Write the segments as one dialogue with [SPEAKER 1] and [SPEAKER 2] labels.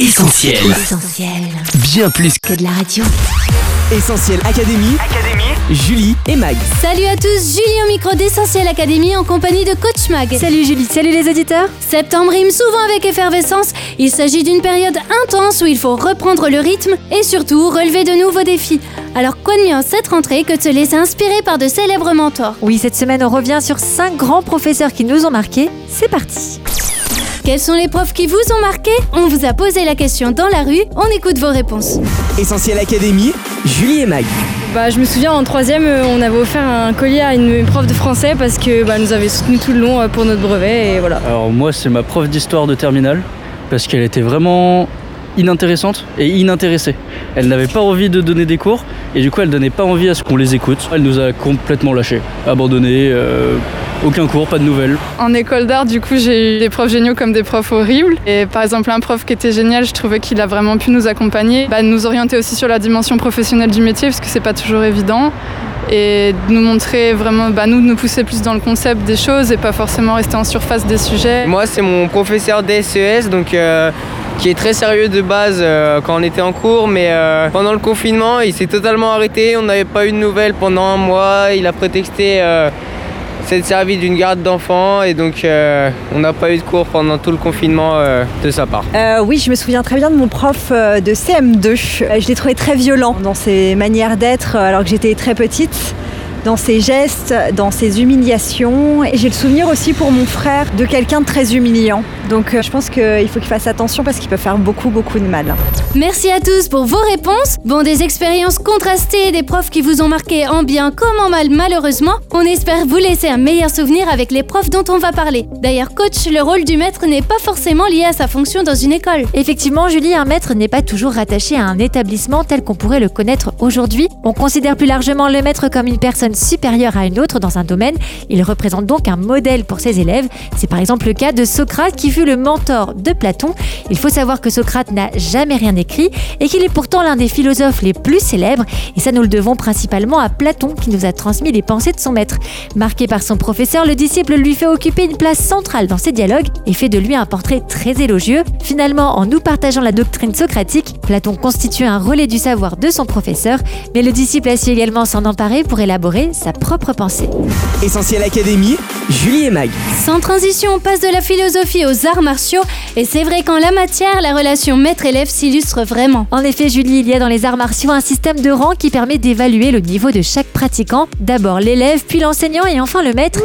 [SPEAKER 1] Essentiel.
[SPEAKER 2] Essentiel.
[SPEAKER 1] Bien plus
[SPEAKER 2] Que de la radio.
[SPEAKER 3] Essentiel Académie. Julie et Mag.
[SPEAKER 4] Salut à tous, Julie au micro d'Essentiel Académie en compagnie de Coach Mag.
[SPEAKER 5] Salut Julie, salut les auditeurs.
[SPEAKER 4] Septembre rime souvent avec effervescence. Il s'agit d'une période intense où il faut reprendre le rythme et surtout relever de nouveaux défis. Alors quoi de mieux en cette rentrée que de se laisser inspirer par de célèbres mentors?
[SPEAKER 5] Oui, cette semaine on revient sur 5 grands professeurs qui nous ont marqués. C'est parti.
[SPEAKER 4] Quels sont les profs qui vous ont marqué On vous a posé la question dans la rue, on écoute vos réponses.
[SPEAKER 3] Essentiel Académie. Julie et Mag.
[SPEAKER 6] Bah, je me souviens en troisième, euh, on avait offert un collier à une prof de français parce que bah, nous avait soutenu tout le long euh, pour notre brevet et voilà.
[SPEAKER 7] Alors moi c'est ma prof d'histoire de terminale parce qu'elle était vraiment inintéressante et inintéressée. Elle n'avait pas envie de donner des cours et du coup elle donnait pas envie à ce qu'on les écoute. Elle nous a complètement lâchés, abandonnés, euh, aucun cours, pas de nouvelles.
[SPEAKER 6] En école d'art, du coup, j'ai eu des profs géniaux comme des profs horribles. Et par exemple, un prof qui était génial, je trouvais qu'il a vraiment pu nous accompagner, bah, nous orienter aussi sur la dimension professionnelle du métier parce que c'est pas toujours évident. Et de nous montrer vraiment, bah, nous, de nous pousser plus dans le concept des choses et pas forcément rester en surface des sujets.
[SPEAKER 8] Moi, c'est mon professeur d'SES, donc euh, qui est très sérieux de base euh, quand on était en cours, mais euh, pendant le confinement, il s'est totalement arrêté. On n'avait pas eu de nouvelles pendant un mois. Il a prétexté euh, s'être servi d'une garde d'enfants et donc euh, on n'a pas eu de cours pendant tout le confinement euh, de sa part.
[SPEAKER 5] Euh, oui, je me souviens très bien de mon prof de CM2. Euh, Je l'ai trouvé très violent dans ses manières d'être alors que j'étais très petite, dans ses gestes, dans ses humiliations. Et j'ai le souvenir aussi pour mon frère de quelqu'un de très humiliant. Donc euh, je pense qu'il faut qu'il fasse attention parce qu'il peut faire beaucoup, beaucoup de mal.
[SPEAKER 4] Merci à tous pour vos réponses. Bon, des expériences contrastées, des profs qui vous ont marqué en bien comme en mal malheureusement. On espère vous laisser un meilleur souvenir avec les profs dont on va parler. D'ailleurs, coach, le rôle du maître n'est pas forcément lié à sa fonction dans une école.
[SPEAKER 5] Effectivement, Julie, un maître n'est pas toujours rattaché à un établissement tel qu'on pourrait le connaître aujourd'hui. On considère plus largement le maître comme une personne supérieure à une autre dans un domaine. Il représente donc un modèle pour ses élèves. C'est par exemple le cas de Socrate qui fut le mentor de Platon. Il faut savoir que Socrate n'a jamais rien écrit et qu'il est pourtant l'un des philosophes les plus célèbres. Et ça, nous le devons principalement à Platon qui nous a transmis les pensées de son maître. Marqué par son professeur, le disciple lui fait occuper une place centrale dans ses dialogues et fait de lui un portrait très élogieux. Finalement, en nous partageant la doctrine socratique, Platon constitue un relais du savoir de son professeur, mais le disciple a su également s'en emparer pour élaborer sa propre pensée.
[SPEAKER 3] Essentiel Académie. Julie et Mag.
[SPEAKER 4] Sans transition, on passe de la philosophie aux arts martiaux. Et c'est vrai qu'en la matière, la relation maître-élève s'illustre vraiment.
[SPEAKER 5] En effet, Julie, il y a dans les arts martiaux un système de rang qui permet d'évaluer le niveau de chaque pratiquant. D'abord l'élève, puis l'enseignant et enfin le maître.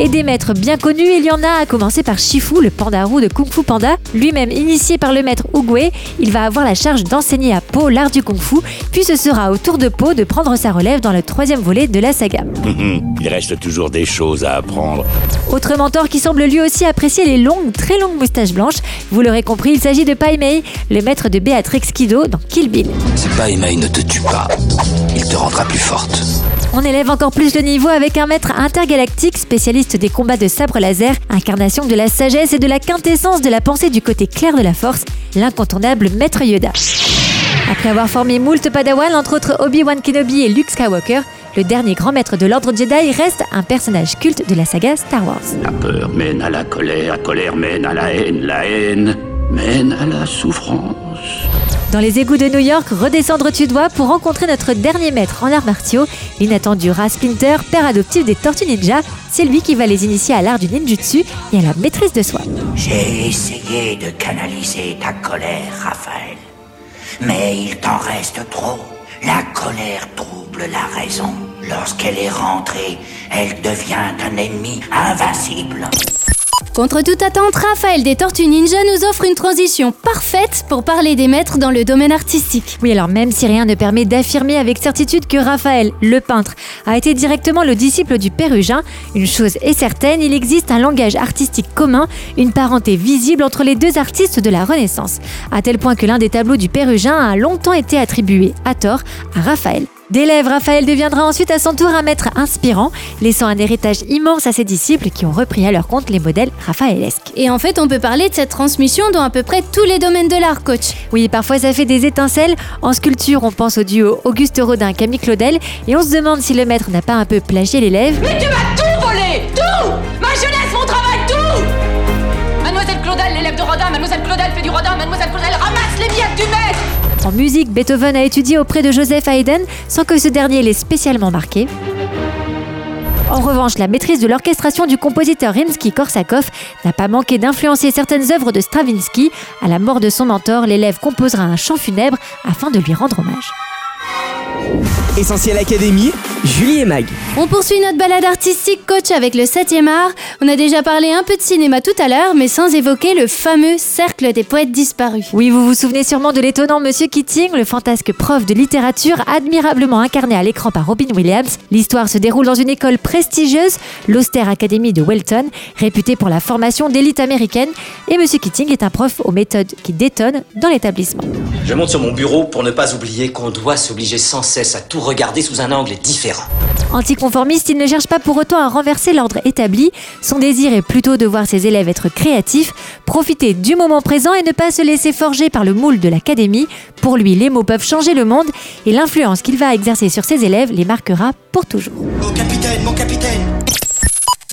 [SPEAKER 5] Et des maîtres bien connus, il y en a à commencer par Shifu, le panda roux de Kung Fu Panda. Lui-même initié par le maître Oogway, il va avoir la charge d'enseigner à Po l'art du Kung Fu, puis ce sera au tour de Po de prendre sa relève dans le troisième volet de la saga.
[SPEAKER 9] Il reste toujours des choses à apprendre.
[SPEAKER 5] Autre mentor qui semble lui aussi apprécier les longues, très longues moustaches blanches. Vous l'aurez compris, il s'agit de Pai Mei, le maître de Béatrix Kido dans Kill Bill.
[SPEAKER 9] Si Pai Mei ne te tue pas, il te rendra plus forte.
[SPEAKER 5] On élève encore plus le niveau avec un maître intergalactique, spécialiste des combats de sabre laser, incarnation de la sagesse et de la quintessence de la pensée du côté clair de la force, l'incontournable maître Yoda. Après avoir formé moult Padawan, entre autres Obi-Wan Kenobi et Luke Skywalker, le dernier grand maître de l'ordre Jedi reste un personnage culte de la saga Star Wars.
[SPEAKER 9] La peur mène à la colère, la colère mène à la haine, la haine mène à la souffrance.
[SPEAKER 5] Dans les égouts de New York, redescendre tu dois pour rencontrer notre dernier maître en arts martiaux, l'inattendu Ras Splinter, père adoptif des Tortues Ninja. C'est lui qui va les initier à l'art du ninjutsu et à la maîtrise de soi.
[SPEAKER 10] J'ai essayé de canaliser ta colère, Raphaël. Mais il t'en reste trop. La colère trouble la raison. Lorsqu'elle est rentrée, elle devient un ennemi invincible.
[SPEAKER 4] Contre toute attente, Raphaël des Tortues Ninja nous offre une transition parfaite pour parler des maîtres dans le domaine artistique.
[SPEAKER 5] Oui, alors même si rien ne permet d'affirmer avec certitude que Raphaël, le peintre, a été directement le disciple du Pérugin, une chose est certaine, il existe un langage artistique commun, une parenté visible entre les deux artistes de la Renaissance, à tel point que l'un des tableaux du Pérugin a longtemps été attribué, à tort, à Raphaël. D'élève, Raphaël deviendra ensuite à son tour un maître inspirant, laissant un héritage immense à ses disciples qui ont repris à leur compte les modèles raphaëlesques.
[SPEAKER 4] Et en fait, on peut parler de cette transmission dans à peu près tous les domaines de l'art, coach.
[SPEAKER 5] Oui, parfois ça fait des étincelles. En sculpture, on pense au duo Auguste Rodin Camille Claudel et on se demande si le maître n'a pas un peu plagié l'élève.
[SPEAKER 11] Mais tu m'as tout volé Tout Ma jeunesse, mon travail, tout Mademoiselle Claudel, l'élève de Rodin,
[SPEAKER 1] rodin, mademoiselle Claudel fait du rodin, mademoiselle Claudel ramasse les miettes du maître
[SPEAKER 5] En musique, Beethoven a étudié auprès de Joseph Haydn sans que ce dernier l'ait spécialement marqué. En revanche, la maîtrise de l'orchestration du compositeur Rimsky-Korsakov n'a pas manqué d'influencer certaines œuvres de Stravinsky. À la mort de son mentor, l'élève composera un chant funèbre afin de lui rendre hommage.
[SPEAKER 3] Essentiel Académie, Julie et Mag.
[SPEAKER 4] On poursuit notre balade artistique coach avec le 7e art. On a déjà parlé un peu de cinéma tout à l'heure, mais sans évoquer le fameux cercle des poètes disparus.
[SPEAKER 5] Oui, vous vous souvenez sûrement de l'étonnant Monsieur Keating, le fantasque prof de littérature admirablement incarné à l'écran par Robin Williams. L'histoire se déroule dans une école prestigieuse, l'Austère Academy de Welton, réputée pour la formation d'élite américaine. Et Monsieur Keating est un prof aux méthodes qui détonnent dans l'établissement.
[SPEAKER 2] Je monte sur mon bureau pour ne pas oublier qu'on doit s'obliger sans cesse à tout regarder sous un angle différent.
[SPEAKER 5] Anticonformiste, il ne cherche pas pour autant à renverser l'ordre établi. Son désir est plutôt de voir ses élèves être créatifs, profiter du moment présent et ne pas se laisser forger par le moule de l'académie. Pour lui, les mots peuvent changer le monde et l'influence qu'il va exercer sur ses élèves les marquera pour toujours.
[SPEAKER 11] Mon capitaine, mon capitaine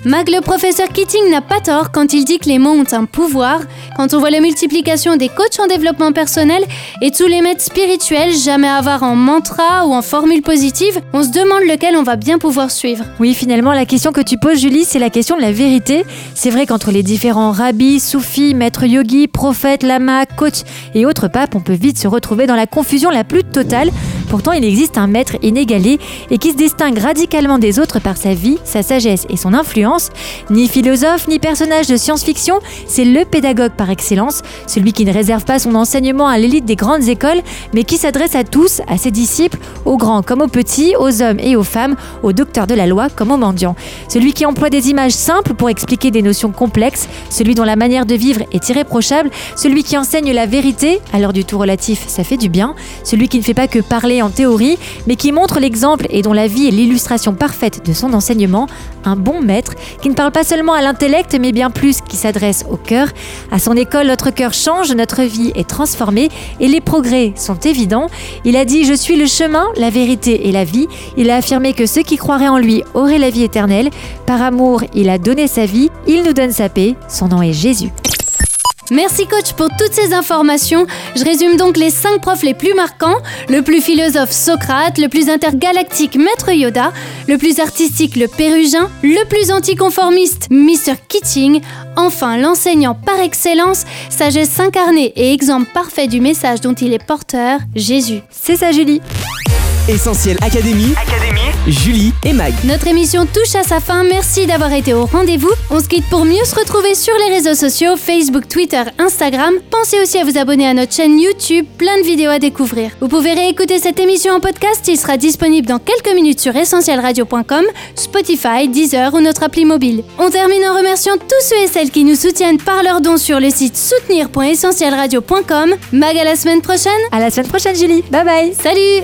[SPEAKER 4] Mag, le professeur Keating n'a pas tort quand il dit que les mots ont un pouvoir. Quand on voit la multiplication des coachs en développement personnel et tous les maîtres spirituels jamais avares en mantra ou en formule positive, on se demande lequel on va bien pouvoir suivre.
[SPEAKER 5] Oui, finalement, la question que tu poses, Julie, c'est la question de la vérité. C'est vrai qu'entre les différents rabbis, soufis, maîtres yogis, prophètes, lamas, coachs et autres papes, on peut vite se retrouver dans la confusion la plus totale. Pourtant, il existe un maître inégalé et qui se distingue radicalement des autres par sa vie, sa sagesse et son influence. Ni philosophe, ni personnage de science-fiction, c'est le pédagogue par excellence, celui qui ne réserve pas son enseignement à l'élite des grandes écoles, mais qui s'adresse à tous, à ses disciples, aux grands comme aux petits, aux hommes et aux femmes, aux docteurs de la loi comme aux mendiants. Celui qui emploie des images simples pour expliquer des notions complexes, celui dont la manière de vivre est irréprochable, celui qui enseigne la vérité, l'heure du tout relatif, ça fait du bien, celui qui ne fait pas que parler en théorie, mais qui montre l'exemple et dont la vie est l'illustration parfaite de son enseignement, un bon maître qui ne parle pas seulement à l'intellect, mais bien plus qui s'adresse au cœur. À son école, notre cœur change, notre vie est transformée et les progrès sont évidents. Il a dit Je suis le chemin, la vérité et la vie. Il a affirmé que ceux qui croiraient en lui auraient la vie éternelle. Par amour, il a donné sa vie, il nous donne sa paix. Son nom est Jésus.
[SPEAKER 4] Merci coach pour toutes ces informations. Je résume donc les 5 profs les plus marquants. Le plus philosophe Socrate, le plus intergalactique Maître Yoda, le plus artistique le Pérugin, le plus anticonformiste Mr. Keating, enfin l'enseignant par excellence, sagesse incarnée et exemple parfait du message dont il est porteur, Jésus.
[SPEAKER 5] C'est ça Julie.
[SPEAKER 3] Essentiel Académie, Julie et Mag.
[SPEAKER 4] Notre émission touche à sa fin. Merci d'avoir été au rendez-vous. On se quitte pour mieux se retrouver sur les réseaux sociaux Facebook, Twitter, Instagram. Pensez aussi à vous abonner à notre chaîne YouTube, plein de vidéos à découvrir. Vous pouvez réécouter cette émission en podcast. Il sera disponible dans quelques minutes sur essentielradio.com, Spotify, Deezer ou notre appli mobile. On termine en remerciant tous ceux et celles qui nous soutiennent par leurs dons sur le site soutenir.essentielradio.com. Mag à la semaine prochaine.
[SPEAKER 5] À la semaine prochaine Julie. Bye bye.
[SPEAKER 4] Salut